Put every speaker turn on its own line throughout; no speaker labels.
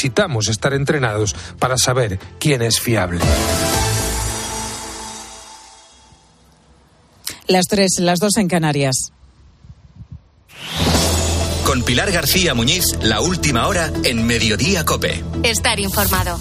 necesitamos estar entrenados para saber quién es fiable.
Las tres, las dos en Canarias.
Con Pilar García Muñiz, la última hora en Mediodía Cope.
Estar informado.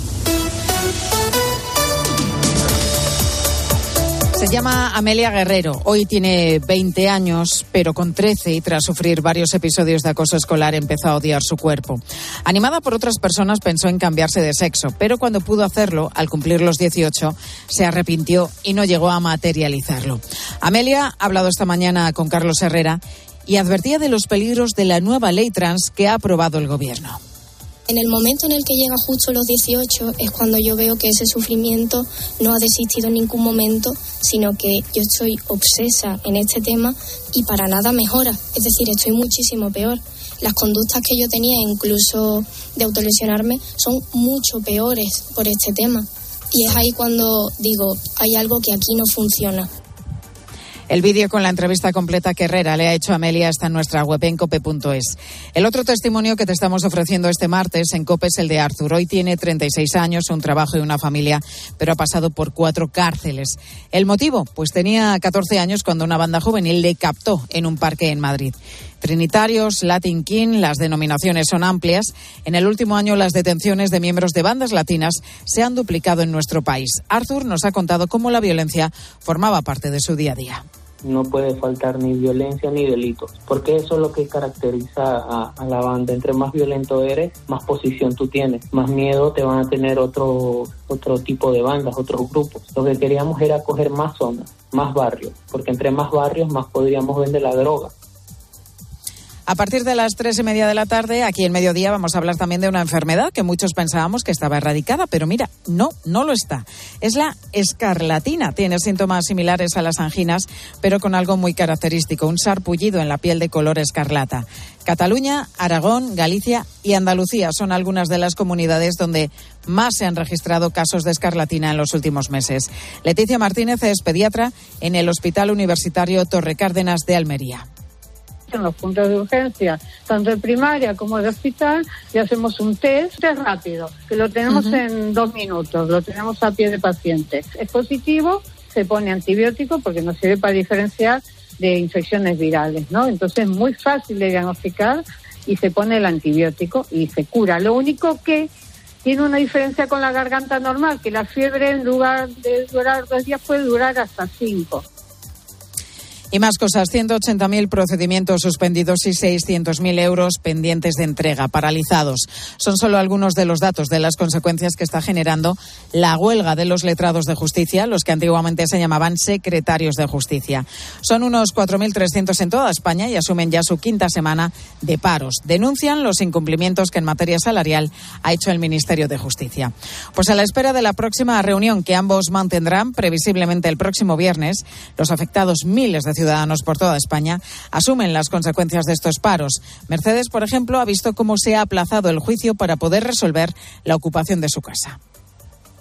Se llama Amelia Guerrero. Hoy tiene 20 años, pero con 13 y tras sufrir varios episodios de acoso escolar empezó a odiar su cuerpo. Animada por otras personas pensó en cambiarse de sexo, pero cuando pudo hacerlo, al cumplir los 18, se arrepintió y no llegó a materializarlo. Amelia ha hablado esta mañana con Carlos Herrera y advertía de los peligros de la nueva ley trans que ha aprobado el Gobierno.
En el momento en el que llega justo los 18 es cuando yo veo que ese sufrimiento no ha desistido en ningún momento, sino que yo estoy obsesa en este tema y para nada mejora. Es decir, estoy muchísimo peor. Las conductas que yo tenía, incluso de autolesionarme, son mucho peores por este tema. Y es ahí cuando digo, hay algo que aquí no funciona.
El vídeo con la entrevista completa que Herrera le ha hecho a Amelia está en nuestra web en cope.es. El otro testimonio que te estamos ofreciendo este martes en Cope es el de Arthur. Hoy tiene 36 años, un trabajo y una familia, pero ha pasado por cuatro cárceles. ¿El motivo? Pues tenía 14 años cuando una banda juvenil le captó en un parque en Madrid. Trinitarios, Latin King, las denominaciones son amplias. En el último año las detenciones de miembros de bandas latinas se han duplicado en nuestro país. Arthur nos ha contado cómo la violencia formaba parte de su día a día
no puede faltar ni violencia ni delitos, porque eso es lo que caracteriza a, la banda. Entre más violento eres, más posición tú tienes, más miedo te van a tener otro, otro tipo de bandas, otros grupos. Lo que queríamos era coger más zonas, más barrios, porque entre más barrios más podríamos vender la droga.
A partir de las tres y media de la tarde, aquí en mediodía, vamos a hablar también de una enfermedad que muchos pensábamos que estaba erradicada, pero mira, no, no lo está. Es la escarlatina. Tiene síntomas similares a las anginas, pero con algo muy característico, un sarpullido en la piel de color escarlata. Cataluña, Aragón, Galicia y Andalucía son algunas de las comunidades donde más se han registrado casos de escarlatina en los últimos meses. Leticia Martínez es pediatra en el Hospital Universitario Torre Cárdenas de Almería
en los puntos de urgencia, tanto de primaria como de hospital, y hacemos un test, test rápido, que lo tenemos uh -huh. en dos minutos, lo tenemos a pie de paciente. Es positivo, se pone antibiótico porque nos sirve para diferenciar de infecciones virales, ¿no? Entonces es muy fácil de diagnosticar y se pone el antibiótico y se cura. Lo único que tiene una diferencia con la garganta normal, que la fiebre en lugar de durar dos días puede durar hasta cinco.
Y más cosas, 180.000 procedimientos suspendidos y 600.000 euros pendientes de entrega, paralizados. Son solo algunos de los datos de las consecuencias que está generando la huelga de los letrados de justicia, los que antiguamente se llamaban secretarios de justicia. Son unos 4.300 en toda España y asumen ya su quinta semana de paros. Denuncian los incumplimientos que en materia salarial ha hecho el Ministerio de Justicia. Pues a la espera de la próxima reunión que ambos mantendrán, previsiblemente el próximo viernes, los afectados miles de ciudadanos por toda España asumen las consecuencias de estos paros. Mercedes, por ejemplo, ha visto cómo se ha aplazado el juicio para poder resolver la ocupación de su casa.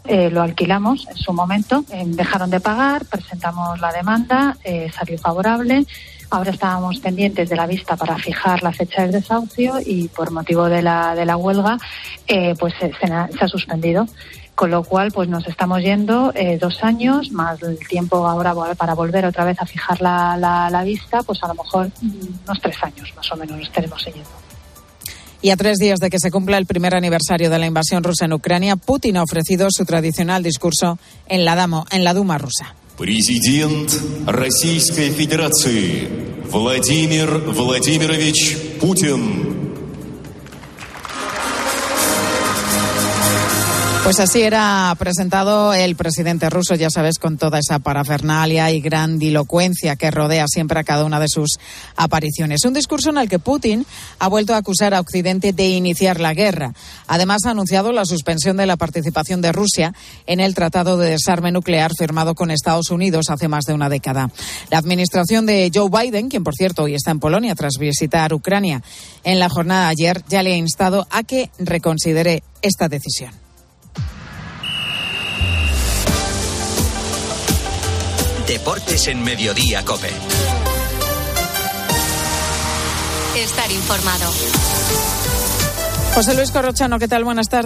Eh, lo alquilamos en su momento, eh, dejaron de pagar, presentamos la demanda, eh, salió favorable. Ahora estábamos pendientes de la vista para fijar la fecha del desahucio y por motivo de la, de la huelga, pues se, se, ha, suspendido con lo cual pues nos estamos yendo eh, dos años más el tiempo ahora para volver otra vez a fijar la, la, la, vista pues a lo mejor unos tres años más o menos nos estaremos yendo.
Y a tres días de que se cumpla el primer aniversario de la invasión rusa en Ucrania, Putin ha ofrecido su tradicional discurso en la, Damo, en la Duma rusa.
Президент Российской Федерации Владимир Владимирович Путин
Pues así era presentado el presidente ruso, ya sabes, con toda esa parafernalia y grandilocuencia que rodea siempre a cada una de sus apariciones. Un discurso en el que Putin ha vuelto a acusar a Occidente de iniciar la guerra. Además, ha anunciado la suspensión de la participación de Rusia en el Tratado de Desarme Nuclear firmado con Estados Unidos hace más de una década. La administración de Joe Biden, quien por cierto hoy está en Polonia tras visitar Ucrania en la jornada de ayer, ya le ha instado a que reconsidere esta decisión.
Deportes en Mediodía, Cope.
Estar informado.
José Luis Corrochano, ¿qué tal? Buenas tardes.